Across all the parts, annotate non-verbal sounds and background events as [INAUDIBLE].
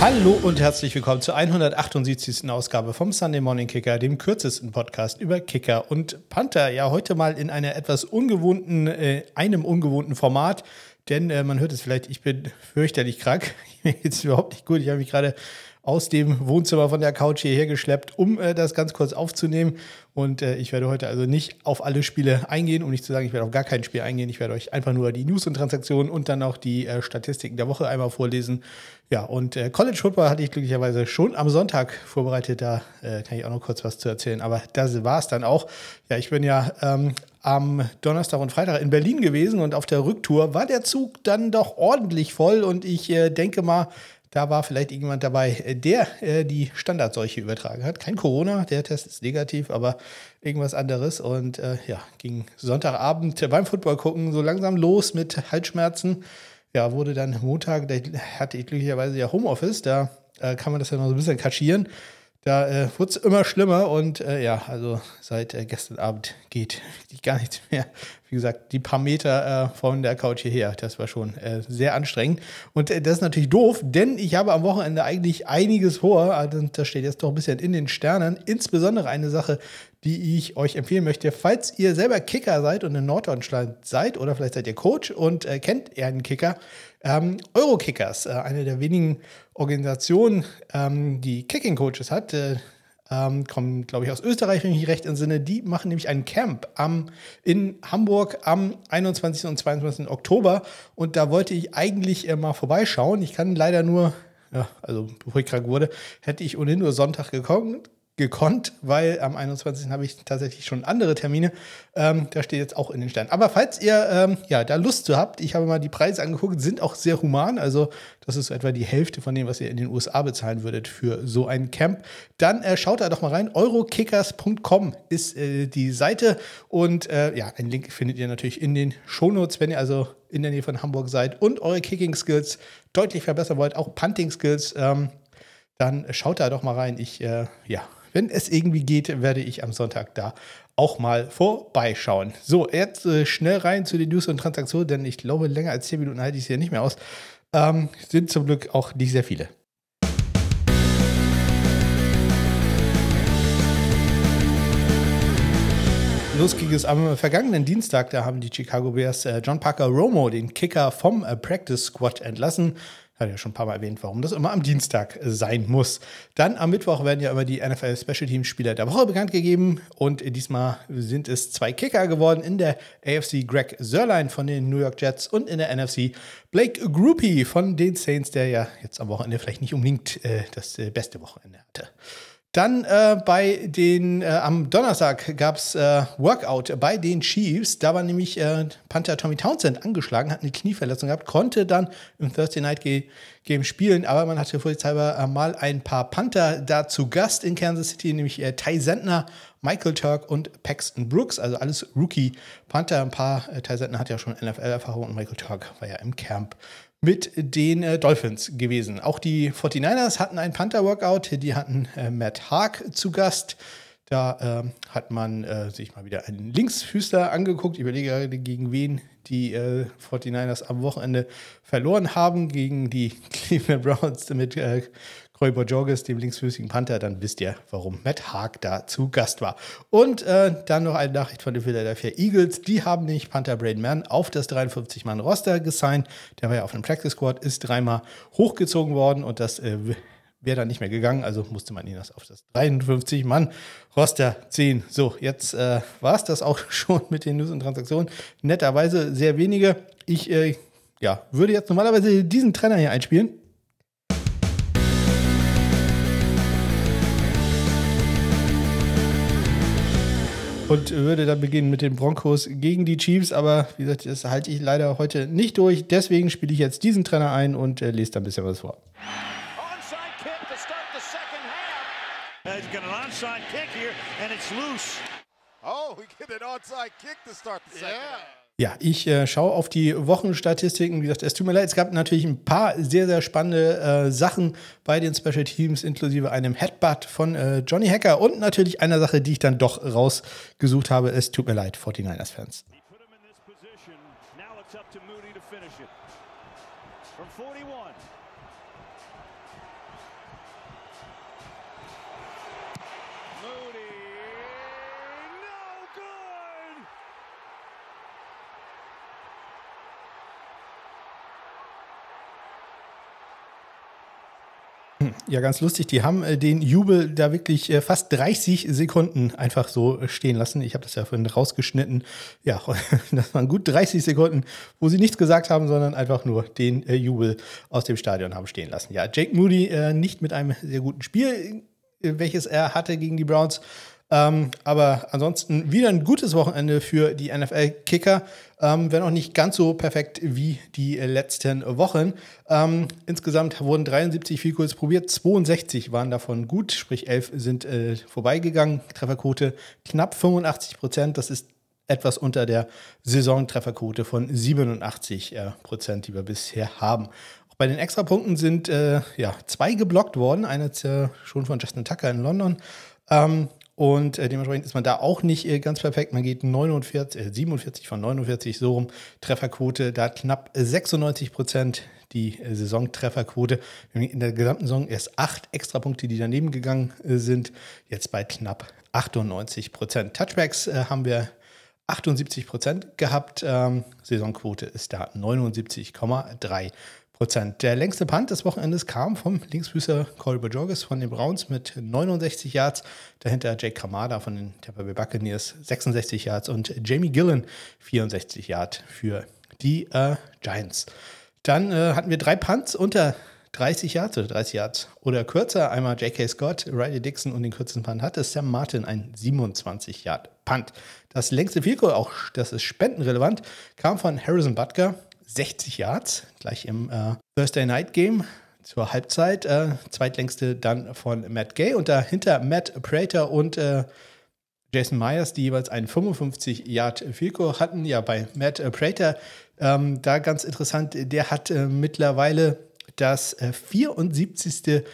Hallo und herzlich willkommen zur 178. Ausgabe vom Sunday Morning Kicker, dem kürzesten Podcast über Kicker und Panther. Ja, heute mal in einer etwas ungewohnten, äh, einem ungewohnten Format, denn äh, man hört es vielleicht, ich bin fürchterlich krank. [LAUGHS] Mir geht es überhaupt nicht gut. Ich habe mich gerade aus dem Wohnzimmer von der Couch hierher geschleppt, um äh, das ganz kurz aufzunehmen. Und äh, ich werde heute also nicht auf alle Spiele eingehen, um nicht zu sagen, ich werde auf gar kein Spiel eingehen. Ich werde euch einfach nur die News und Transaktionen und dann auch die äh, Statistiken der Woche einmal vorlesen. Ja, und äh, College Football hatte ich glücklicherweise schon am Sonntag vorbereitet. Da äh, kann ich auch noch kurz was zu erzählen. Aber das war es dann auch. Ja, ich bin ja ähm, am Donnerstag und Freitag in Berlin gewesen und auf der Rücktour war der Zug dann doch ordentlich voll und ich äh, denke mal, da war vielleicht irgendjemand dabei, äh, der äh, die Standardseuche übertragen hat. Kein Corona, der Test ist negativ, aber irgendwas anderes. Und äh, ja, ging Sonntagabend beim Football gucken so langsam los mit Halsschmerzen. Ja, wurde dann Montag, da hatte ich glücklicherweise ja Homeoffice, da äh, kann man das ja noch so ein bisschen kaschieren. Da äh, wurde es immer schlimmer und äh, ja, also seit äh, gestern Abend geht [LAUGHS] gar nichts mehr. Wie gesagt, die paar Meter äh, von der Couch hierher, das war schon äh, sehr anstrengend. Und äh, das ist natürlich doof, denn ich habe am Wochenende eigentlich einiges vor. Also, das steht jetzt doch ein bisschen in den Sternen. Insbesondere eine Sache, die ich euch empfehlen möchte, falls ihr selber Kicker seid und in Norddeutschland seid oder vielleicht seid ihr Coach und kennt eher einen Kicker. Ähm, Eurokickers, eine der wenigen Organisation, ähm, die Kicking Coaches hat, äh, ähm, kommen, glaube ich, aus Österreich, wenn ich mich recht entsinne. Die machen nämlich ein Camp am, in Hamburg am 21. und 22. Oktober. Und da wollte ich eigentlich äh, mal vorbeischauen. Ich kann leider nur, ja, also bevor ich krank wurde, hätte ich ohnehin nur Sonntag gekommen, gekonnt, weil am 21. habe ich tatsächlich schon andere Termine. Ähm, da steht jetzt auch in den Sternen. Aber falls ihr ähm, ja da Lust zu habt, ich habe mal die Preise angeguckt, sind auch sehr human. Also das ist so etwa die Hälfte von dem, was ihr in den USA bezahlen würdet für so ein Camp. Dann äh, schaut da doch mal rein. Eurokickers.com ist äh, die Seite und äh, ja, einen Link findet ihr natürlich in den Shownotes, wenn ihr also in der Nähe von Hamburg seid und eure Kicking Skills deutlich verbessern wollt, auch Punting Skills. Ähm, dann schaut da doch mal rein. Ich, äh, ja, wenn es irgendwie geht, werde ich am Sonntag da auch mal vorbeischauen. So, jetzt äh, schnell rein zu den News und Transaktionen, denn ich glaube, länger als 10 Minuten halte ich es hier nicht mehr aus. Ähm, sind zum Glück auch nicht sehr viele. Los ging es am vergangenen Dienstag. Da haben die Chicago Bears äh, John Parker Romo, den Kicker vom äh, Practice Squad, entlassen. Hatte ja schon ein paar Mal erwähnt, warum das immer am Dienstag sein muss. Dann am Mittwoch werden ja immer die NFL Special Teams Spieler der Woche bekannt gegeben. Und diesmal sind es zwei Kicker geworden. In der AFC Greg Sörlein von den New York Jets und in der NFC Blake Groupie von den Saints, der ja jetzt am Wochenende vielleicht nicht unbedingt äh, das äh, beste Wochenende hatte. Dann äh, bei den, äh, am Donnerstag gab es äh, Workout bei den Chiefs. Da war nämlich äh, Panther Tommy Townsend angeschlagen, hat eine Knieverletzung gehabt, konnte dann im Thursday Night Game spielen, aber man hatte vorsichtshalber äh, mal ein paar Panther da zu Gast in Kansas City, nämlich äh, Ty Sentner, Michael Turk und Paxton Brooks, also alles Rookie Panther. Ein paar, Ty Sentner hat ja schon NFL-Erfahrung und Michael Turk war ja im Camp mit den äh, Dolphins gewesen. Auch die 49ers hatten ein Panther-Workout, die hatten äh, Matt Haag zu Gast. Da äh, hat man äh, sich mal wieder einen Linksfüßler angeguckt. Ich überlege gerade, gegen wen die 49ers äh, am Wochenende verloren haben. Gegen die [LAUGHS] Cleveland Browns mit äh, Roy Bojorges, dem linksfüßigen Panther, dann wisst ihr, warum Matt Haag da zu Gast war. Und äh, dann noch eine Nachricht von den Philadelphia Eagles. Die haben nämlich Panther Braden Mann auf das 53-Mann-Roster gesigned. Der war ja auf dem Practice Squad, ist dreimal hochgezogen worden und das äh, wäre dann nicht mehr gegangen, also musste man ihn das auf das 53-Mann-Roster ziehen. So, jetzt äh, war es das auch [LAUGHS] schon mit den News und Transaktionen. Netterweise sehr wenige. Ich äh, ja, würde jetzt normalerweise diesen Trainer hier einspielen. Und würde dann beginnen mit den Broncos gegen die Chiefs. Aber wie gesagt, das halte ich leider heute nicht durch. Deswegen spiele ich jetzt diesen Trainer ein und äh, lese da ein bisschen was vor. Oh, we get an onside kick to start the second yeah. half. Ja, ich äh, schaue auf die Wochenstatistiken. Wie gesagt, es tut mir leid, es gab natürlich ein paar sehr, sehr spannende äh, Sachen bei den Special Teams, inklusive einem Headbutt von äh, Johnny Hacker und natürlich einer Sache, die ich dann doch rausgesucht habe. Es tut mir leid, 49ers-Fans. Ja, ganz lustig. Die haben äh, den Jubel da wirklich äh, fast 30 Sekunden einfach so äh, stehen lassen. Ich habe das ja vorhin rausgeschnitten. Ja, [LAUGHS] das waren gut 30 Sekunden, wo sie nichts gesagt haben, sondern einfach nur den äh, Jubel aus dem Stadion haben stehen lassen. Ja, Jake Moody äh, nicht mit einem sehr guten Spiel, welches er hatte gegen die Browns. Ähm, aber ansonsten wieder ein gutes Wochenende für die NFL-Kicker, ähm, wenn auch nicht ganz so perfekt wie die letzten Wochen. Ähm, insgesamt wurden 73 Field probiert, 62 waren davon gut, sprich 11 sind äh, vorbeigegangen. Trefferquote knapp 85 Prozent, das ist etwas unter der Saisontrefferquote von 87 äh, Prozent, die wir bisher haben. Auch bei den Extrapunkten sind äh, ja, zwei geblockt worden, einer äh, schon von Justin Tucker in London. Ähm, und äh, dementsprechend ist man da auch nicht äh, ganz perfekt. Man geht 49, äh, 47 von 49 so rum. Trefferquote, da knapp 96 Prozent die äh, Saisontrefferquote. In der gesamten Saison erst acht Extrapunkte, die daneben gegangen äh, sind. Jetzt bei knapp 98 Prozent. Touchbacks äh, haben wir 78 Prozent gehabt. Ähm, Saisonquote ist da 79,3 Prozent. Der längste Punt des Wochenendes kam vom Linksfüßer Corey Bajorges von den Browns mit 69 Yards. Dahinter Jake Kamada von den Tampa Bay Buccaneers 66 Yards und Jamie Gillen 64 Yards für die äh, Giants. Dann äh, hatten wir drei Punts unter 30 Yards oder 30 Yards oder kürzer. Einmal J.K. Scott, Riley Dixon und den kürzesten Punt hatte Sam Martin ein 27 Yard Punt. Das längste Field auch das ist spendenrelevant, kam von Harrison Butker 60 Yards, gleich im äh, Thursday Night Game zur Halbzeit. Äh, zweitlängste dann von Matt Gay und dahinter Matt Prater und äh, Jason Myers, die jeweils einen 55 Yard Field hatten. Ja, bei Matt Prater, ähm, da ganz interessant, der hat äh, mittlerweile das 74.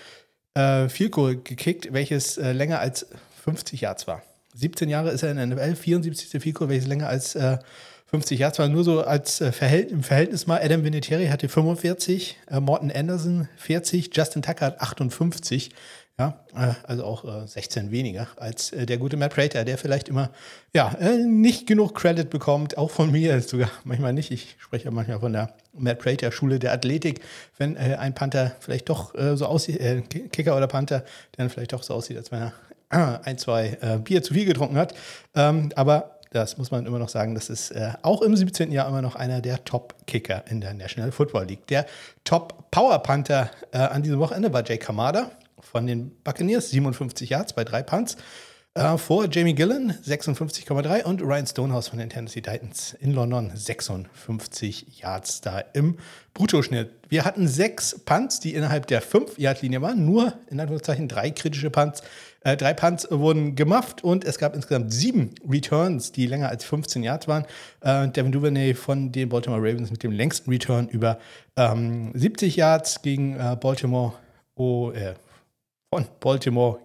Äh, Field Goal gekickt, welches äh, länger als 50 Yards war. 17 Jahre ist er in der NFL, 74. Field Goal, welches länger als äh, 50 Jahre, zwar nur so als äh, Verhält im Verhältnis mal. Adam Vinatieri hatte 45, äh, Morton Anderson 40, Justin Tucker hat 58. Ja, äh, also auch äh, 16 weniger als äh, der gute Matt Prater, der vielleicht immer ja, äh, nicht genug Credit bekommt, auch von mir [LAUGHS] sogar manchmal nicht. Ich spreche ja manchmal von der Matt Prater Schule der Athletik, wenn äh, ein Panther vielleicht doch äh, so aussieht, Kicker oder Panther, der dann vielleicht doch so aussieht, als wenn er [CLEARS THROAT] ein, zwei Bier zu viel getrunken hat. Ähm, aber das muss man immer noch sagen, das ist äh, auch im 17. Jahr immer noch einer der Top-Kicker in der National Football League. Der Top-Power-Panther äh, an diesem Wochenende war Jay Kamada von den Buccaneers, 57 Yards bei drei Punts. Äh, vor Jamie Gillen 56,3 und Ryan Stonehouse von den Tennessee Titans in London 56 Yards da im Bruttoschnitt. Wir hatten sechs Punts, die innerhalb der 5-Yard-Linie waren, nur in Anführungszeichen drei kritische Punts. Äh, drei Punts wurden gemufft und es gab insgesamt sieben Returns, die länger als 15 Yards waren. Äh, Devin Duvernay von den Baltimore Ravens mit dem längsten Return über ähm, 70 Yards gegen äh, Baltimore. Oh, von Baltimore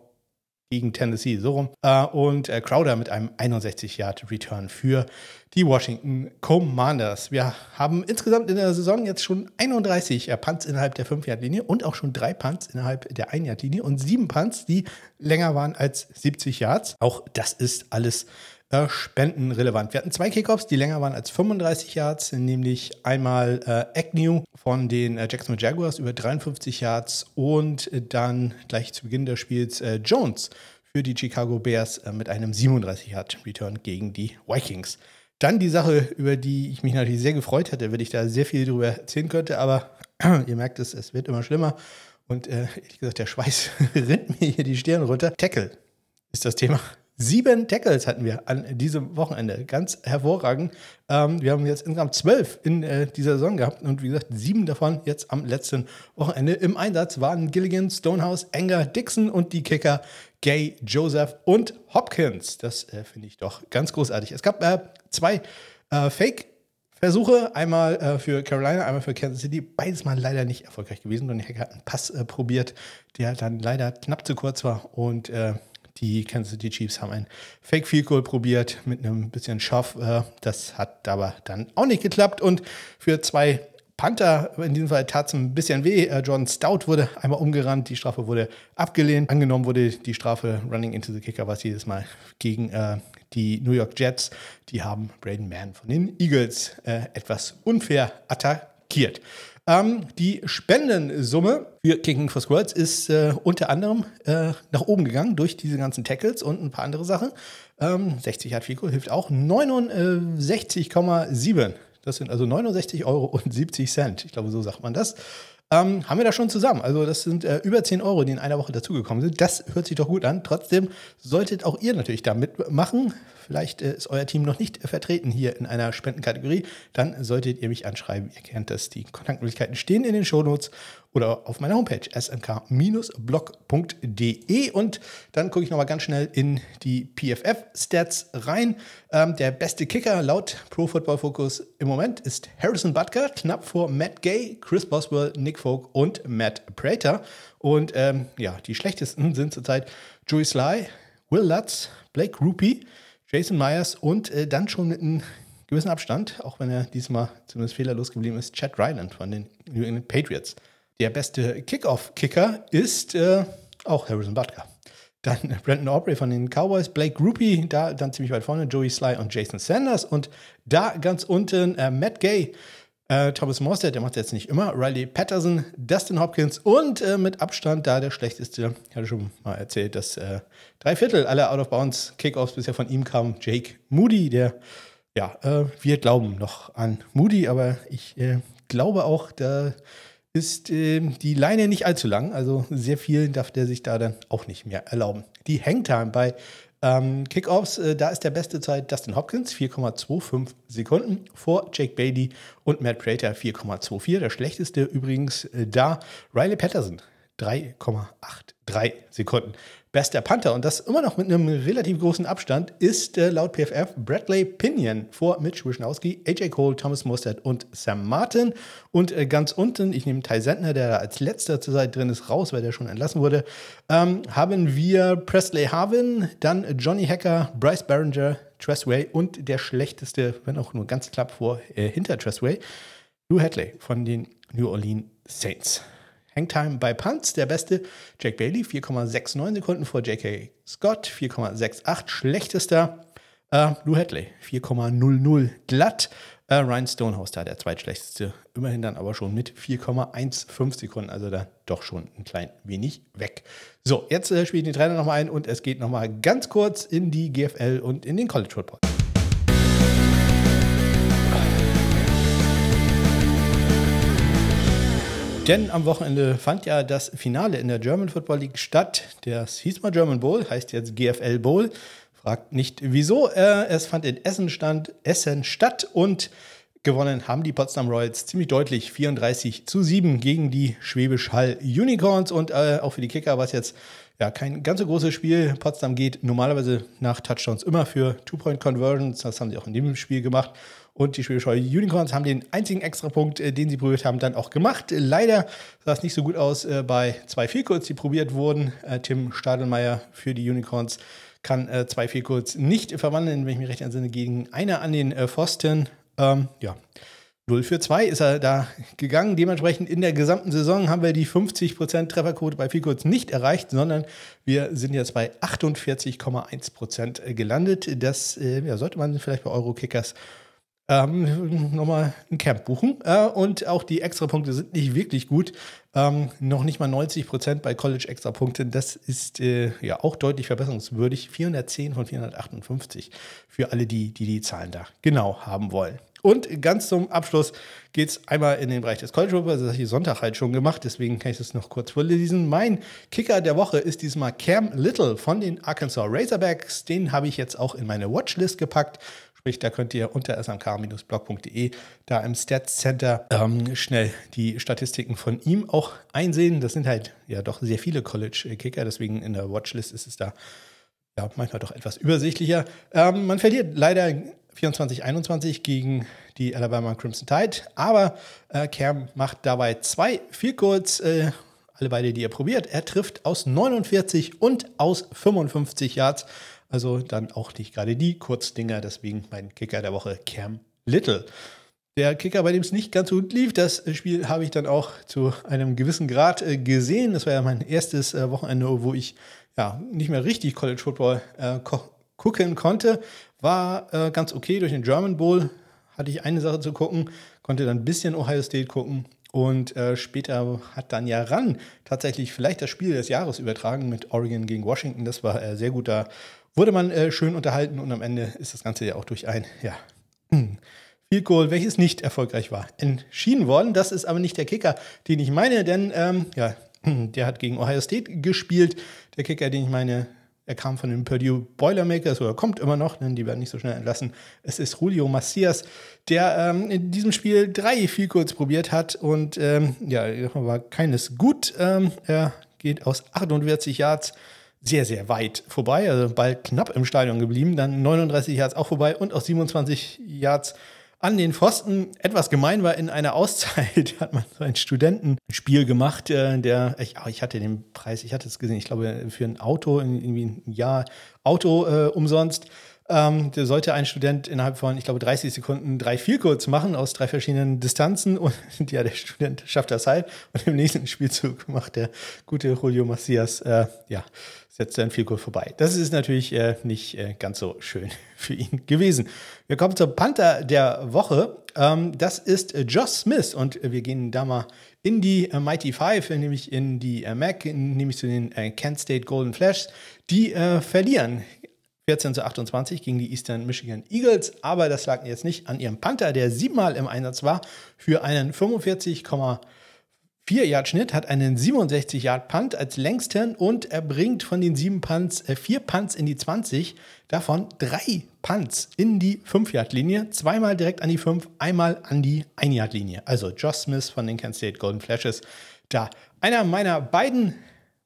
gegen Tennessee, so rum. Äh, und äh, Crowder mit einem 61-Yard-Return für die Washington Commanders. Wir haben insgesamt in der Saison jetzt schon 31 äh, Punts innerhalb der 5-Yard-Linie und auch schon drei Punts innerhalb der 1-Yard-Linie und sieben Punts, die länger waren als 70 Yards. Auch das ist alles äh, spendenrelevant. Wir hatten zwei Kickoffs, die länger waren als 35 Yards, nämlich einmal äh, Agnew von den äh, Jacksonville Jaguars über 53 Yards und dann gleich zu Beginn des Spiels äh, Jones für die Chicago Bears äh, mit einem 37 Yard Return gegen die Vikings. Dann die Sache, über die ich mich natürlich sehr gefreut hätte, wenn ich da sehr viel drüber erzählen könnte, aber [CLEARS THROAT] ihr merkt es, es wird immer schlimmer. Und äh, ehrlich gesagt, der Schweiß [LAUGHS] rinnt mir hier die Stirn runter. Tackle ist das Thema. Sieben Tackles hatten wir an diesem Wochenende. Ganz hervorragend. Ähm, wir haben jetzt insgesamt zwölf in äh, dieser Saison gehabt und wie gesagt, sieben davon jetzt am letzten Wochenende. Im Einsatz waren Gilligan, Stonehouse, Enger, Dixon und die Kicker Gay, Joseph und Hopkins. Das äh, finde ich doch ganz großartig. Es gab äh, zwei äh, Fake- Versuche, einmal äh, für Carolina, einmal für Kansas City, beides mal leider nicht erfolgreich gewesen. Donny Hacker hat einen Pass äh, probiert, der dann leider knapp zu kurz war und äh, die Kansas City Chiefs haben ein Fake Field Goal probiert mit einem bisschen Schaff. Äh, das hat aber dann auch nicht geklappt. Und für zwei Panther, in diesem Fall tat es ein bisschen weh. Äh, Jordan Stout wurde einmal umgerannt, die Strafe wurde abgelehnt. Angenommen wurde die Strafe Running into the Kicker, was jedes Mal gegen äh, die New York Jets. Die haben Braden Mann von den Eagles etwas unfair attackiert. Ähm, die Spendensumme für Kicking for Squirts ist äh, unter anderem äh, nach oben gegangen durch diese ganzen Tackles und ein paar andere Sachen. Ähm, 60 hat Fico, hilft auch. 69,7. Das sind also 69,70 Euro. Ich glaube, so sagt man das ähm, haben wir da schon zusammen. Also das sind äh, über 10 Euro, die in einer Woche dazugekommen sind. Das hört sich doch gut an. Trotzdem solltet auch ihr natürlich da mitmachen. Vielleicht äh, ist euer Team noch nicht vertreten hier in einer Spendenkategorie. Dann solltet ihr mich anschreiben. Ihr kennt das. Die Kontaktmöglichkeiten stehen in den Shownotes oder auf meiner Homepage smk-blog.de und dann gucke ich nochmal ganz schnell in die PFF-Stats rein. Ähm, der beste Kicker laut Pro Football Focus im Moment ist Harrison Butker, knapp vor Matt Gay, Chris Boswell, Nick Folk und Matt Prater. Und ähm, ja, die schlechtesten sind zurzeit Joey Sly, Will Lutz, Blake Rupie, Jason Myers und äh, dann schon mit einem gewissen Abstand, auch wenn er diesmal zumindest fehlerlos geblieben ist, Chad Ryland von den New England Patriots. Der beste Kickoff-Kicker ist äh, auch Harrison Butker. Dann Brandon Aubrey von den Cowboys, Blake Groupie, da dann ziemlich weit vorne, Joey Sly und Jason Sanders. Und da ganz unten äh, Matt Gay, äh, Thomas Morstead, der macht jetzt nicht immer, Riley Patterson, Dustin Hopkins und äh, mit Abstand da der schlechteste, ich hatte schon mal erzählt, dass äh, drei Viertel aller Out-of-Bounds-Kickoffs bisher von ihm kamen. Jake Moody, der, ja, äh, wir glauben noch an Moody, aber ich äh, glaube auch, da ist äh, die Leine nicht allzu lang. Also sehr viel darf der sich da dann auch nicht mehr erlauben. Die Hangtime bei ähm, Kickoffs, äh, da ist der beste Zeit Dustin Hopkins, 4,25 Sekunden vor Jake Bailey und Matt Prater 4,24. Der schlechteste übrigens äh, da Riley Patterson, 3,83 Sekunden bester Panther und das immer noch mit einem relativ großen Abstand ist äh, laut PFF Bradley Pinion vor Mitch Wischnowski, AJ Cole, Thomas Mostert und Sam Martin. Und äh, ganz unten, ich nehme Ty Sentner, der da als letzter zur Seite drin ist, raus, weil der schon entlassen wurde, ähm, haben wir Presley Harvin, dann Johnny Hacker, Bryce Barringer, Tressway und der schlechteste, wenn auch nur ganz knapp vor, äh, hinter Tressway, Lou Hadley von den New Orleans Saints. Hangtime bei Punts, der beste Jack Bailey, 4,69 Sekunden vor J.K. Scott, 4,68 schlechtester. Äh, Lou Hadley, 4,00 glatt. Äh, Ryan Stonehouse da, der zweitschlechteste, immerhin dann aber schon mit 4,15 Sekunden, also da doch schon ein klein wenig weg. So, jetzt äh, spiele ich den Trainer nochmal ein und es geht nochmal ganz kurz in die GFL und in den College Football. Denn am Wochenende fand ja das Finale in der German Football League statt. Das hieß mal German Bowl, heißt jetzt GFL Bowl. Fragt nicht wieso. Äh, es fand in Essen, stand, Essen statt und gewonnen haben die Potsdam Royals ziemlich deutlich 34 zu 7 gegen die Schwäbisch Hall Unicorns. Und äh, auch für die Kicker war es jetzt ja, kein ganz so großes Spiel. Potsdam geht normalerweise nach Touchdowns immer für Two-Point-Conversions. Das haben sie auch in dem Spiel gemacht. Und die Schwäbisch Unicorns haben den einzigen Extrapunkt, äh, den sie probiert haben, dann auch gemacht. Leider sah es nicht so gut aus äh, bei zwei Vielkurz, die probiert wurden. Äh, Tim Stadelmeier für die Unicorns kann zwei Vielkurz nicht verwandeln, wenn ich mich recht entsinne, gegen einer an den Pfosten. Ähm, ja. 0 für 2 ist er da gegangen. Dementsprechend in der gesamten Saison haben wir die 50% Trefferquote bei Vielkurz nicht erreicht, sondern wir sind jetzt bei 48,1% gelandet. Das ja, sollte man vielleicht bei Eurokickers ähm, nochmal ein Camp buchen. Äh, und auch die Extrapunkte sind nicht wirklich gut. Ähm, noch nicht mal 90 Prozent bei College Extrapunkten. Das ist äh, ja auch deutlich verbesserungswürdig. 410 von 458 für alle, die die, die Zahlen da genau haben wollen. Und ganz zum Abschluss geht es einmal in den Bereich des College Football. Das habe ich Sonntag halt schon gemacht, deswegen kann ich das noch kurz vorlesen. Mein Kicker der Woche ist diesmal Cam Little von den Arkansas Razorbacks. Den habe ich jetzt auch in meine Watchlist gepackt. Sprich, da könnt ihr unter smk-blog.de da im Stats Center ähm, schnell die Statistiken von ihm auch einsehen. Das sind halt ja doch sehr viele College-Kicker, deswegen in der Watchlist ist es da ja, manchmal doch etwas übersichtlicher. Ähm, man verliert leider 24-21 gegen die Alabama Crimson Tide, aber äh, Cam macht dabei zwei viel kurz. Äh, alle beide, die er probiert. Er trifft aus 49 und aus 55 Yards. Also dann auch nicht gerade die Kurzdinger, deswegen mein Kicker der Woche Cam Little. Der Kicker, bei dem es nicht ganz so gut lief, das Spiel habe ich dann auch zu einem gewissen Grad äh, gesehen. Das war ja mein erstes äh, Wochenende, wo ich ja nicht mehr richtig College Football äh, gucken konnte. War ganz okay durch den German Bowl hatte ich eine Sache zu gucken, konnte dann ein bisschen Ohio State gucken und äh, später hat dann ja ran tatsächlich vielleicht das Spiel des Jahres übertragen mit Oregon gegen Washington. Das war äh, sehr gut. Da wurde man äh, schön unterhalten und am Ende ist das Ganze ja auch durch ein, ja, [CLEARS THROAT] Field Goal, welches nicht erfolgreich war, entschieden worden. Das ist aber nicht der Kicker, den ich meine, denn ähm, ja, [CLEARS THROAT] der hat gegen Ohio State gespielt. Der Kicker, den ich meine, er kam von den Purdue Boilermakers oder kommt immer noch, denn die werden nicht so schnell entlassen. Es ist Julio Macias, der ähm, in diesem Spiel drei viel kurz probiert hat und ähm, ja, war keines gut. Ähm, er geht aus 48 Yards sehr, sehr weit vorbei, also bald knapp im Stadion geblieben, dann 39 Yards auch vorbei und aus 27 Yards an den Pfosten. Etwas gemein war, in einer Auszeit [LAUGHS] hat man so ein Studentenspiel gemacht, äh, der, ich, oh, ich hatte den Preis, ich hatte es gesehen, ich glaube, für ein Auto, irgendwie ein Jahr Auto äh, umsonst. Ähm, der sollte ein Student innerhalb von, ich glaube, 30 Sekunden drei Vielcodes machen aus drei verschiedenen Distanzen und [LAUGHS] ja, der Student schafft das halt und im nächsten Spielzug macht der gute Julio Macias, äh, ja, setzt dann viel kurz vorbei. Das ist natürlich äh, nicht äh, ganz so schön [LAUGHS] für ihn gewesen. Wir kommen zum Panther der Woche. Ähm, das ist Josh Smith und wir gehen da mal in die äh, Mighty Five, nämlich in die äh, MAC, nämlich zu den äh, Kent State Golden Flash. Die verlieren 14 zu 28 gegen die Eastern Michigan Eagles, aber das lag jetzt nicht an ihrem Panther, der siebenmal im Einsatz war für einen 45,5 4 Yard Schnitt, hat einen 67 Yard Punt als längsten und er bringt von den sieben Punts äh, vier Punts in die 20, davon drei Punts in die 5 Yard Linie, zweimal direkt an die 5, einmal an die 1 Yard Linie. Also Josh Smith von den Kansas State Golden Flashes da. Einer meiner beiden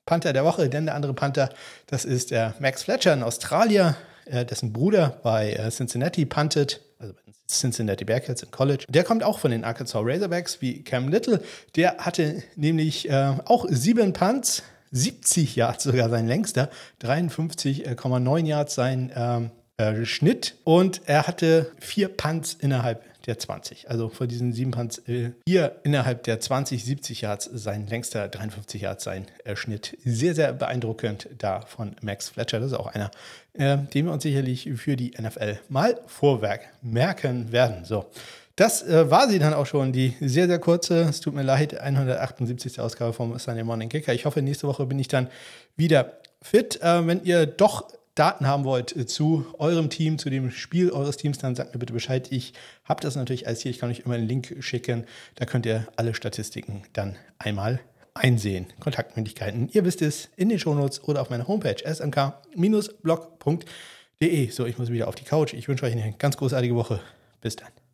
Panther der Woche, denn der andere Panther, das ist der Max Fletcher, ein Australier, äh, dessen Bruder bei äh, Cincinnati puntet, also bei Cincinnati Bearcats im College. Der kommt auch von den Arkansas Razorbacks wie Cam Little. Der hatte nämlich äh, auch sieben Punts, 70 Yards sogar sein längster, 53,9 Yards sein ähm, äh, Schnitt und er hatte vier Punts innerhalb der 20. Also von diesen sieben Punts äh, hier innerhalb der 20, 70 Yards sein längster 53 Yards sein äh, Schnitt. Sehr, sehr beeindruckend da von Max Fletcher. Das ist auch einer, äh, den wir uns sicherlich für die NFL mal Vorwerk merken werden. So. Das äh, war sie dann auch schon, die sehr, sehr kurze, es tut mir leid, 178. Ausgabe vom Sunday Morning Kicker. Ich hoffe, nächste Woche bin ich dann wieder fit. Äh, wenn ihr doch Daten haben wollt äh, zu eurem Team, zu dem Spiel eures Teams, dann sagt mir bitte Bescheid. Ich habe das natürlich als hier. Ich kann euch immer einen Link schicken. Da könnt ihr alle Statistiken dann einmal einsehen. Kontaktmöglichkeiten, ihr wisst es, in den Shownotes oder auf meiner Homepage smk-blog.de. So, ich muss wieder auf die Couch. Ich wünsche euch eine ganz großartige Woche. Bis dann.